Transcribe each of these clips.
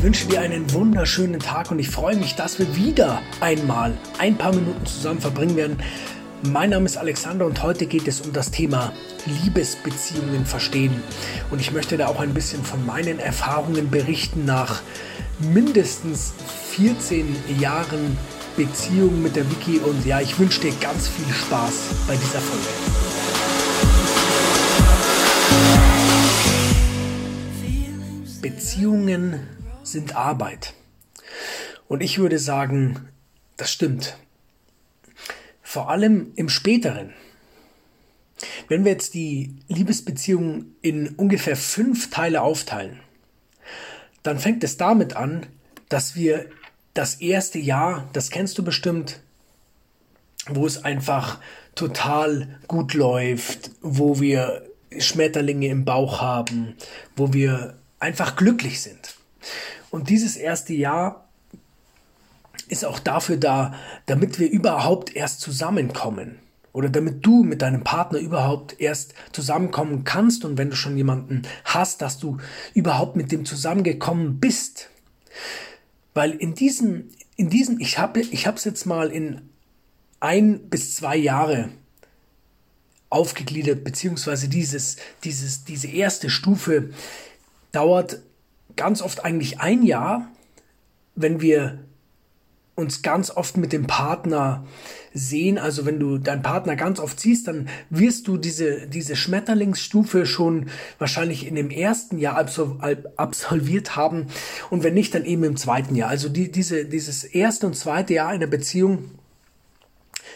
Ich wünsche dir einen wunderschönen Tag und ich freue mich, dass wir wieder einmal ein paar Minuten zusammen verbringen werden. Mein Name ist Alexander und heute geht es um das Thema Liebesbeziehungen verstehen. Und ich möchte da auch ein bisschen von meinen Erfahrungen berichten nach mindestens 14 Jahren Beziehung mit der Wiki. Und ja, ich wünsche dir ganz viel Spaß bei dieser Folge. Beziehungen sind Arbeit. Und ich würde sagen, das stimmt. Vor allem im späteren. Wenn wir jetzt die Liebesbeziehung in ungefähr fünf Teile aufteilen, dann fängt es damit an, dass wir das erste Jahr, das kennst du bestimmt, wo es einfach total gut läuft, wo wir Schmetterlinge im Bauch haben, wo wir einfach glücklich sind. Und dieses erste Jahr ist auch dafür da, damit wir überhaupt erst zusammenkommen oder damit du mit deinem Partner überhaupt erst zusammenkommen kannst und wenn du schon jemanden hast, dass du überhaupt mit dem zusammengekommen bist. Weil in diesem, in diesem, ich habe, ich habe es jetzt mal in ein bis zwei Jahre aufgegliedert, beziehungsweise dieses, dieses, diese erste Stufe dauert ganz oft eigentlich ein Jahr, wenn wir uns ganz oft mit dem Partner sehen. Also wenn du deinen Partner ganz oft siehst, dann wirst du diese, diese Schmetterlingsstufe schon wahrscheinlich in dem ersten Jahr absolviert haben und wenn nicht, dann eben im zweiten Jahr. Also die, diese, dieses erste und zweite Jahr einer Beziehung,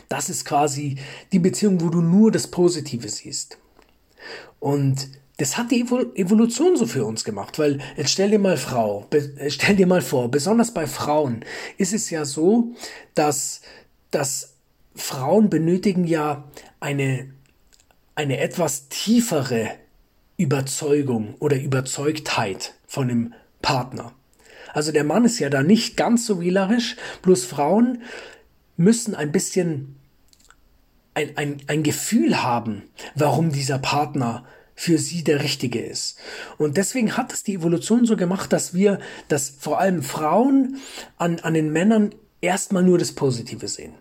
das ist quasi die Beziehung, wo du nur das Positive siehst. Und das hat die Evolution so für uns gemacht, weil jetzt stell dir mal Frau, äh, stell dir mal vor, besonders bei Frauen ist es ja so, dass, dass Frauen benötigen ja eine, eine etwas tiefere Überzeugung oder Überzeugtheit von dem Partner. Also der Mann ist ja da nicht ganz so wählerisch, bloß Frauen müssen ein bisschen ein, ein, ein Gefühl haben, warum dieser Partner für sie der richtige ist. Und deswegen hat es die Evolution so gemacht, dass wir, dass vor allem Frauen an, an den Männern erstmal nur das Positive sehen.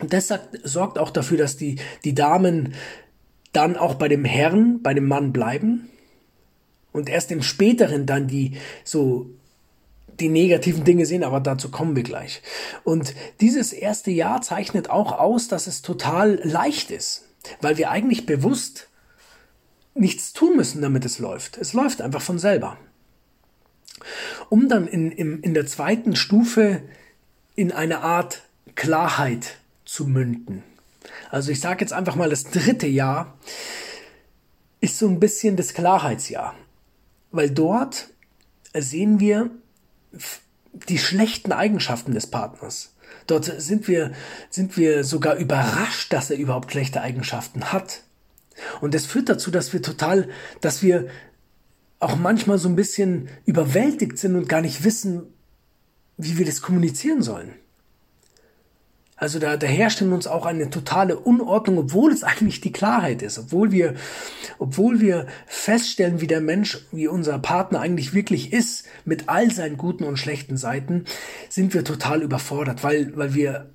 Und das sagt, sorgt auch dafür, dass die, die Damen dann auch bei dem Herrn, bei dem Mann bleiben und erst im späteren dann die so die negativen Dinge sehen, aber dazu kommen wir gleich. Und dieses erste Jahr zeichnet auch aus, dass es total leicht ist, weil wir eigentlich bewusst nichts tun müssen, damit es läuft. Es läuft einfach von selber. Um dann in, in, in der zweiten Stufe in eine Art Klarheit zu münden. Also ich sage jetzt einfach mal, das dritte Jahr ist so ein bisschen das Klarheitsjahr. Weil dort sehen wir die schlechten Eigenschaften des Partners. Dort sind wir, sind wir sogar überrascht, dass er überhaupt schlechte Eigenschaften hat. Und das führt dazu, dass wir total, dass wir auch manchmal so ein bisschen überwältigt sind und gar nicht wissen, wie wir das kommunizieren sollen. Also da, da herrscht in uns auch eine totale Unordnung, obwohl es eigentlich die Klarheit ist, obwohl wir, obwohl wir feststellen, wie der Mensch, wie unser Partner eigentlich wirklich ist, mit all seinen guten und schlechten Seiten, sind wir total überfordert, weil, weil wir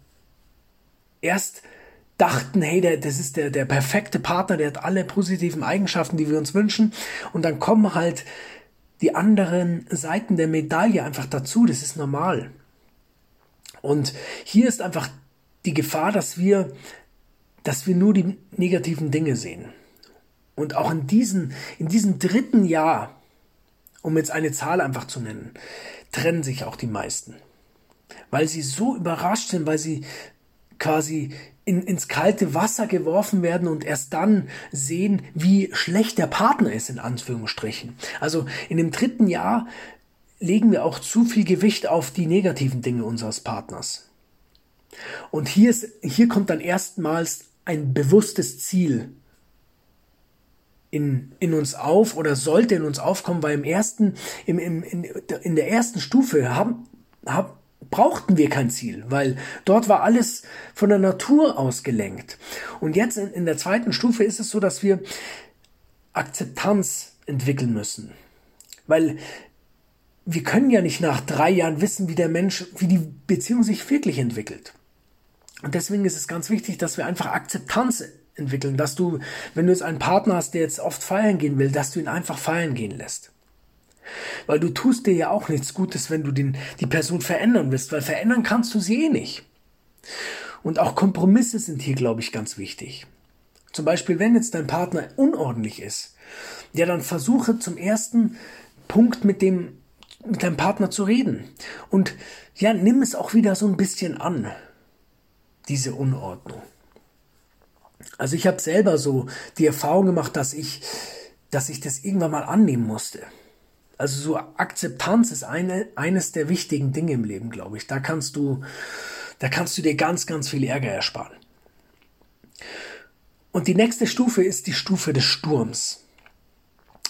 erst dachten, hey, der, das ist der, der perfekte Partner, der hat alle positiven Eigenschaften, die wir uns wünschen. Und dann kommen halt die anderen Seiten der Medaille einfach dazu. Das ist normal. Und hier ist einfach die Gefahr, dass wir, dass wir nur die negativen Dinge sehen. Und auch in diesem, in diesem dritten Jahr, um jetzt eine Zahl einfach zu nennen, trennen sich auch die meisten. Weil sie so überrascht sind, weil sie quasi in, ins kalte Wasser geworfen werden und erst dann sehen, wie schlecht der Partner ist, in Anführungsstrichen. Also in dem dritten Jahr legen wir auch zu viel Gewicht auf die negativen Dinge unseres Partners. Und hier, ist, hier kommt dann erstmals ein bewusstes Ziel in, in uns auf oder sollte in uns aufkommen, weil im ersten, im, im, in, in der ersten Stufe haben, haben, brauchten wir kein Ziel, weil dort war alles von der Natur aus gelenkt. Und jetzt in, in der zweiten Stufe ist es so, dass wir Akzeptanz entwickeln müssen. Weil wir können ja nicht nach drei Jahren wissen, wie der Mensch, wie die Beziehung sich wirklich entwickelt. Und deswegen ist es ganz wichtig, dass wir einfach Akzeptanz entwickeln, dass du, wenn du jetzt einen Partner hast, der jetzt oft feiern gehen will, dass du ihn einfach feiern gehen lässt. Weil du tust dir ja auch nichts Gutes, wenn du den, die Person verändern willst, weil verändern kannst du sie eh nicht. Und auch Kompromisse sind hier, glaube ich, ganz wichtig. Zum Beispiel, wenn jetzt dein Partner unordentlich ist, ja, dann versuche zum ersten Punkt mit dem, mit deinem Partner zu reden. Und ja, nimm es auch wieder so ein bisschen an, diese Unordnung. Also ich habe selber so die Erfahrung gemacht, dass ich, dass ich das irgendwann mal annehmen musste. Also so Akzeptanz ist eine, eines der wichtigen Dinge im Leben, glaube ich. Da kannst du, da kannst du dir ganz, ganz viel Ärger ersparen. Und die nächste Stufe ist die Stufe des Sturms.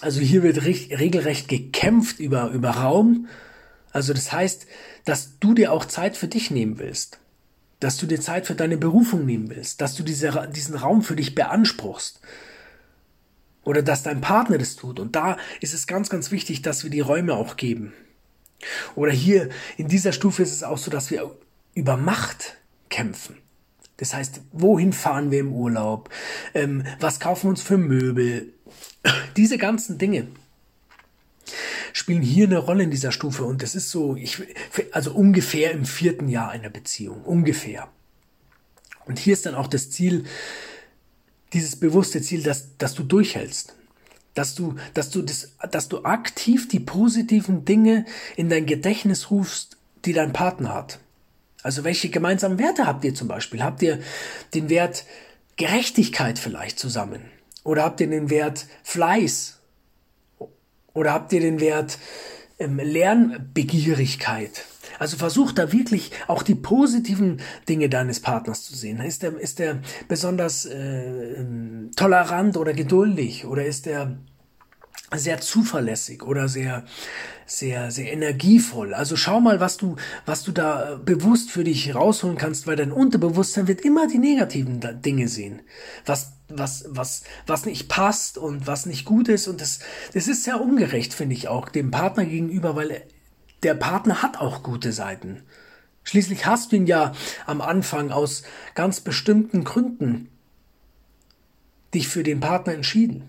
Also hier wird regelrecht gekämpft über, über Raum. Also das heißt, dass du dir auch Zeit für dich nehmen willst. Dass du dir Zeit für deine Berufung nehmen willst. Dass du diese, diesen Raum für dich beanspruchst. Oder dass dein Partner das tut. Und da ist es ganz, ganz wichtig, dass wir die Räume auch geben. Oder hier in dieser Stufe ist es auch so, dass wir über Macht kämpfen. Das heißt, wohin fahren wir im Urlaub? Ähm, was kaufen wir uns für Möbel? Diese ganzen Dinge spielen hier eine Rolle in dieser Stufe und das ist so, ich, also ungefähr im vierten Jahr einer Beziehung, ungefähr. Und hier ist dann auch das Ziel, dieses bewusste Ziel, dass, dass du durchhältst. Dass du, dass du das, dass du aktiv die positiven Dinge in dein Gedächtnis rufst, die dein Partner hat. Also welche gemeinsamen Werte habt ihr zum Beispiel? Habt ihr den Wert Gerechtigkeit vielleicht zusammen? Oder habt ihr den Wert Fleiß? Oder habt ihr den Wert ähm, Lernbegierigkeit? Also versuch da wirklich auch die positiven Dinge deines Partners zu sehen. Ist er, ist er besonders äh, ähm, tolerant oder geduldig? Oder ist er sehr zuverlässig oder sehr sehr sehr energievoll. Also schau mal, was du was du da bewusst für dich rausholen kannst, weil dein Unterbewusstsein wird immer die negativen Dinge sehen. Was was was was nicht passt und was nicht gut ist und das das ist sehr ungerecht, finde ich auch dem Partner gegenüber, weil der Partner hat auch gute Seiten. Schließlich hast du ihn ja am Anfang aus ganz bestimmten Gründen dich für den Partner entschieden.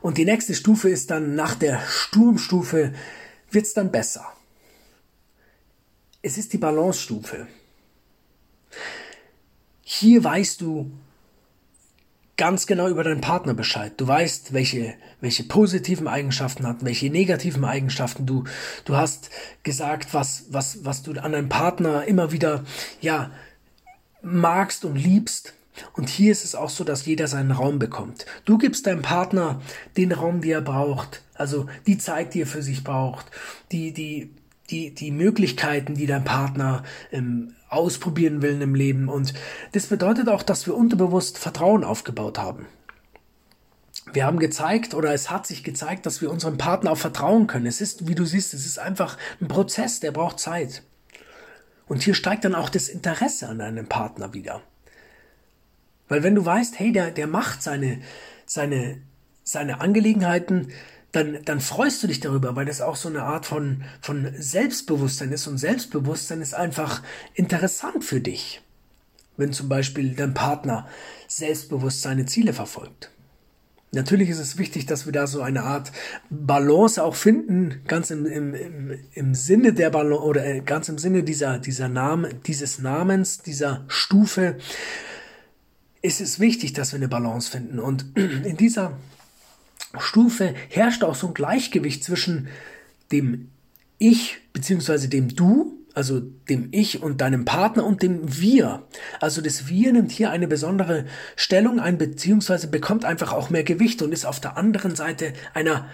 Und die nächste Stufe ist dann nach der Sturmstufe wird es dann besser. Es ist die Balance-Stufe. Hier weißt du ganz genau über deinen Partner Bescheid. Du weißt, welche, welche positiven Eigenschaften hat, welche negativen Eigenschaften du, du hast gesagt, was, was, was du an deinem Partner immer wieder, ja, magst und liebst. Und hier ist es auch so, dass jeder seinen Raum bekommt. Du gibst deinem Partner den Raum, den er braucht, also die Zeit, die er für sich braucht, die, die, die, die Möglichkeiten, die dein Partner ähm, ausprobieren will im Leben. Und das bedeutet auch, dass wir unterbewusst Vertrauen aufgebaut haben. Wir haben gezeigt oder es hat sich gezeigt, dass wir unserem Partner auch vertrauen können. Es ist, wie du siehst, es ist einfach ein Prozess, der braucht Zeit. Und hier steigt dann auch das Interesse an deinem Partner wieder. Weil wenn du weißt, hey, der, der macht seine, seine, seine Angelegenheiten, dann, dann freust du dich darüber, weil das auch so eine Art von, von Selbstbewusstsein ist. Und Selbstbewusstsein ist einfach interessant für dich. Wenn zum Beispiel dein Partner selbstbewusst seine Ziele verfolgt. Natürlich ist es wichtig, dass wir da so eine Art Balance auch finden, ganz im, im, im, Sinne der Balance oder äh, ganz im Sinne dieser, dieser Name, dieses Namens, dieser Stufe, ist es wichtig, dass wir eine Balance finden. Und in dieser Stufe herrscht auch so ein Gleichgewicht zwischen dem Ich bzw. dem Du, also dem Ich und deinem Partner und dem Wir. Also das Wir nimmt hier eine besondere Stellung ein, beziehungsweise bekommt einfach auch mehr Gewicht und ist auf der anderen Seite einer,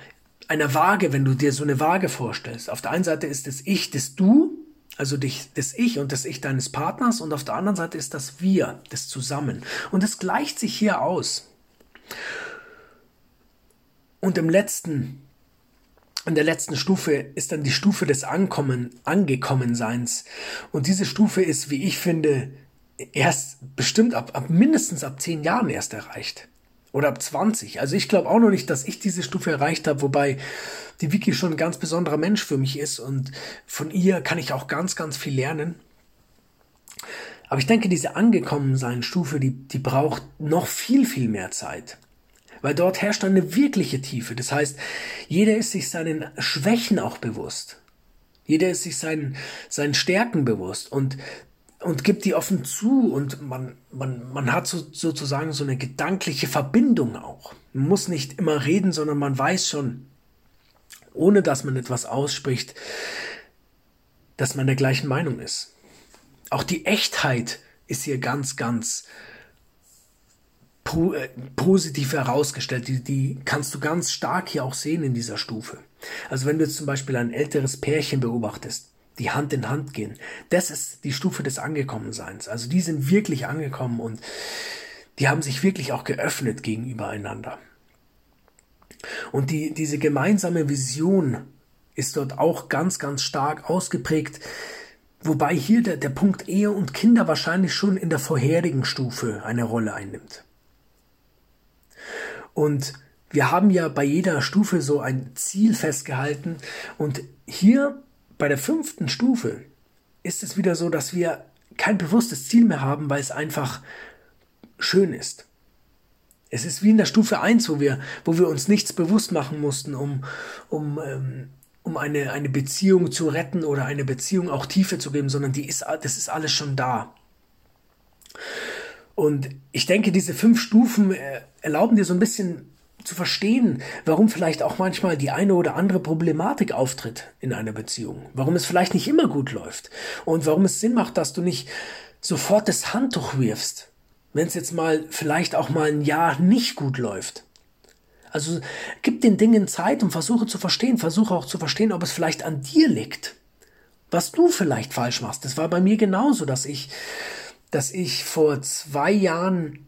einer Waage, wenn du dir so eine Waage vorstellst. Auf der einen Seite ist das Ich, das Du also dich, das Ich und das Ich deines Partners und auf der anderen Seite ist das Wir, das Zusammen. Und es gleicht sich hier aus. Und im letzten, in der letzten Stufe ist dann die Stufe des Ankommen, Angekommenseins. Und diese Stufe ist, wie ich finde, erst bestimmt ab, ab mindestens ab zehn Jahren erst erreicht. oder ab 20. Also ich glaube auch noch nicht, dass ich diese Stufe erreicht habe, wobei die Vicky schon ein ganz besonderer Mensch für mich ist und von ihr kann ich auch ganz, ganz viel lernen. Aber ich denke, diese Angekommensein-Stufe, die, die braucht noch viel, viel mehr Zeit. Weil dort herrscht eine wirkliche Tiefe. Das heißt, jeder ist sich seinen Schwächen auch bewusst. Jeder ist sich seinen, seinen Stärken bewusst. Und und gibt die offen zu und man, man, man hat so, sozusagen so eine gedankliche Verbindung auch. Man muss nicht immer reden, sondern man weiß schon, ohne dass man etwas ausspricht, dass man der gleichen Meinung ist. Auch die Echtheit ist hier ganz, ganz po äh, positiv herausgestellt. Die, die kannst du ganz stark hier auch sehen in dieser Stufe. Also wenn du jetzt zum Beispiel ein älteres Pärchen beobachtest, die Hand in Hand gehen. Das ist die Stufe des Angekommenseins. Also die sind wirklich angekommen und die haben sich wirklich auch geöffnet gegenüber einander. Und die, diese gemeinsame Vision ist dort auch ganz, ganz stark ausgeprägt, wobei hier der, der Punkt Ehe und Kinder wahrscheinlich schon in der vorherigen Stufe eine Rolle einnimmt. Und wir haben ja bei jeder Stufe so ein Ziel festgehalten und hier bei der fünften Stufe ist es wieder so, dass wir kein bewusstes Ziel mehr haben, weil es einfach schön ist. Es ist wie in der Stufe 1, wo wir, wo wir uns nichts bewusst machen mussten, um, um, ähm, um eine, eine Beziehung zu retten oder eine Beziehung auch Tiefe zu geben, sondern die ist, das ist alles schon da. Und ich denke, diese fünf Stufen äh, erlauben dir so ein bisschen zu verstehen, warum vielleicht auch manchmal die eine oder andere Problematik auftritt in einer Beziehung, warum es vielleicht nicht immer gut läuft und warum es Sinn macht, dass du nicht sofort das Handtuch wirfst, wenn es jetzt mal vielleicht auch mal ein Jahr nicht gut läuft. Also gib den Dingen Zeit und versuche zu verstehen, versuche auch zu verstehen, ob es vielleicht an dir liegt, was du vielleicht falsch machst. Das war bei mir genauso, dass ich, dass ich vor zwei Jahren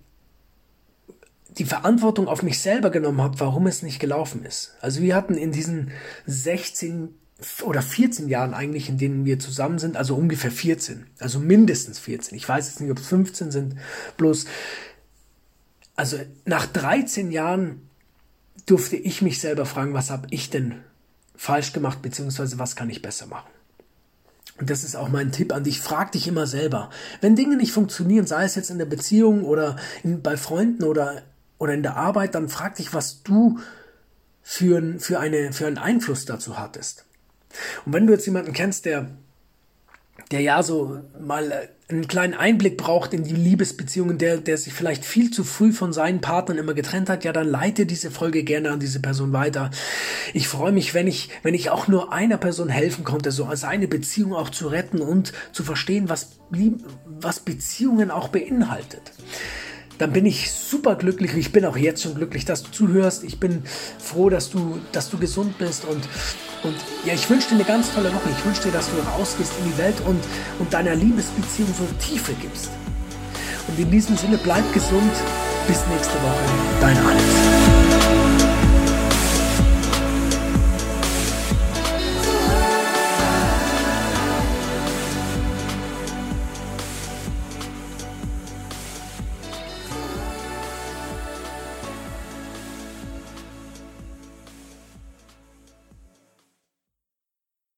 die Verantwortung auf mich selber genommen habe, warum es nicht gelaufen ist. Also wir hatten in diesen 16 oder 14 Jahren eigentlich, in denen wir zusammen sind, also ungefähr 14, also mindestens 14. Ich weiß jetzt nicht, ob es 15 sind, bloß, also nach 13 Jahren durfte ich mich selber fragen, was habe ich denn falsch gemacht, beziehungsweise was kann ich besser machen. Und das ist auch mein Tipp an dich. Frag dich immer selber. Wenn Dinge nicht funktionieren, sei es jetzt in der Beziehung oder in, bei Freunden oder oder in der Arbeit, dann frag dich, was du für, für, eine, für einen Einfluss dazu hattest. Und wenn du jetzt jemanden kennst, der, der ja so mal einen kleinen Einblick braucht in die Liebesbeziehungen, der, der sich vielleicht viel zu früh von seinen Partnern immer getrennt hat, ja, dann leite diese Folge gerne an diese Person weiter. Ich freue mich, wenn ich, wenn ich auch nur einer Person helfen konnte, so seine Beziehung auch zu retten und zu verstehen, was, was Beziehungen auch beinhaltet dann bin ich super glücklich. Ich bin auch jetzt schon glücklich, dass du zuhörst. Ich bin froh, dass du, dass du gesund bist und, und ja, ich wünsche dir eine ganz tolle Woche. Ich wünsche dir, dass du rausgehst in die Welt und, und deiner Liebesbeziehung so Tiefe gibst. Und in diesem Sinne, bleib gesund. Bis nächste Woche. Dein Alex.